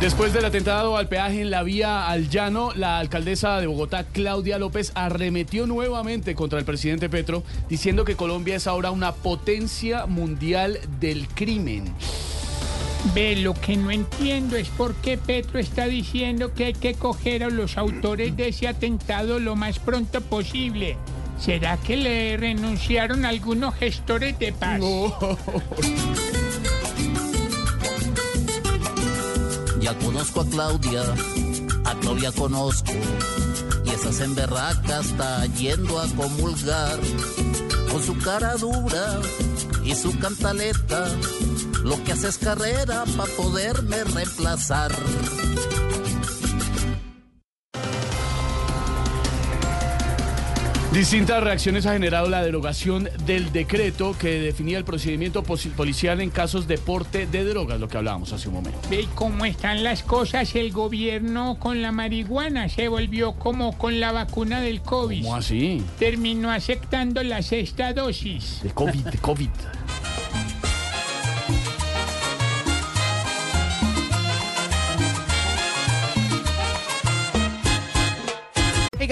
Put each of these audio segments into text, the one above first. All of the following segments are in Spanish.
Después del atentado al peaje en la vía al llano, la alcaldesa de Bogotá, Claudia López, arremetió nuevamente contra el presidente Petro, diciendo que Colombia es ahora una potencia mundial del crimen. Ve, lo que no entiendo es por qué Petro está diciendo que hay que coger a los autores de ese atentado lo más pronto posible. ¿Será que le renunciaron algunos gestores de paz? Ya conozco a Claudia, a Claudia conozco, y esa emberraca está yendo a comulgar. Con su cara dura y su cantaleta, lo que hace es carrera para poderme reemplazar. Distintas reacciones ha generado la derogación del decreto que definía el procedimiento policial en casos de porte de drogas, lo que hablábamos hace un momento. Ve cómo están las cosas, el gobierno con la marihuana se volvió como con la vacuna del COVID. ¿Cómo así? Terminó aceptando la sexta dosis. De COVID, de COVID.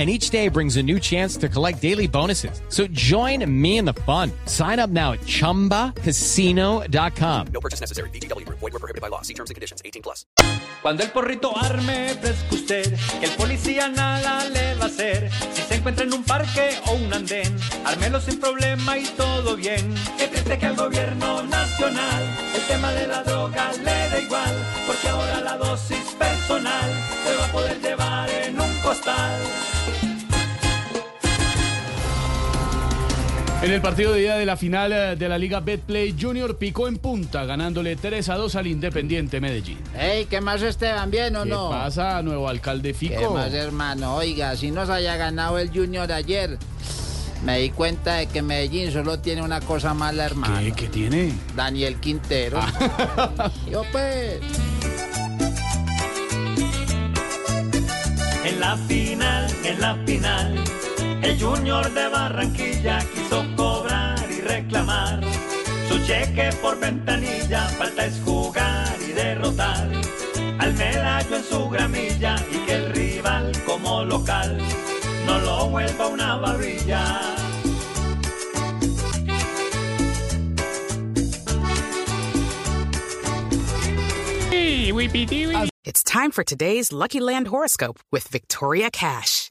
And each day brings a new chance to collect daily bonuses. So join me in the fun. Sign up now at chumbacasino.com. Cuando el porrito arme, fresco usted, que el policía nada le va a hacer. Si se encuentra en un parque o un andén, ármelo sin problema y todo bien. Que triste que al gobierno nacional el tema de la droga le da igual, porque ahora la dosis personal se va a poder llevar en un costal. En el partido de día de la final eh, de la Liga Betplay, Junior picó en punta, ganándole 3 a 2 al Independiente Medellín. Ey, ¿qué más Esteban? ¿Bien o ¿Qué no? pasa, nuevo alcalde ¿Qué Fico? más, hermano? Oiga, si nos haya ganado el Junior ayer, me di cuenta de que Medellín solo tiene una cosa mala, hermano. ¿Qué, qué tiene? Daniel Quintero. Yo pues. En la final, en la final, el Junior de Barranquilla quiso cobrar y reclamar su cheque por ventanilla. Falta es jugar y derrotar al medallo en su gramilla y que el rival como local no lo vuelva una wipiti. It's time for today's Lucky Land horoscope with Victoria Cash.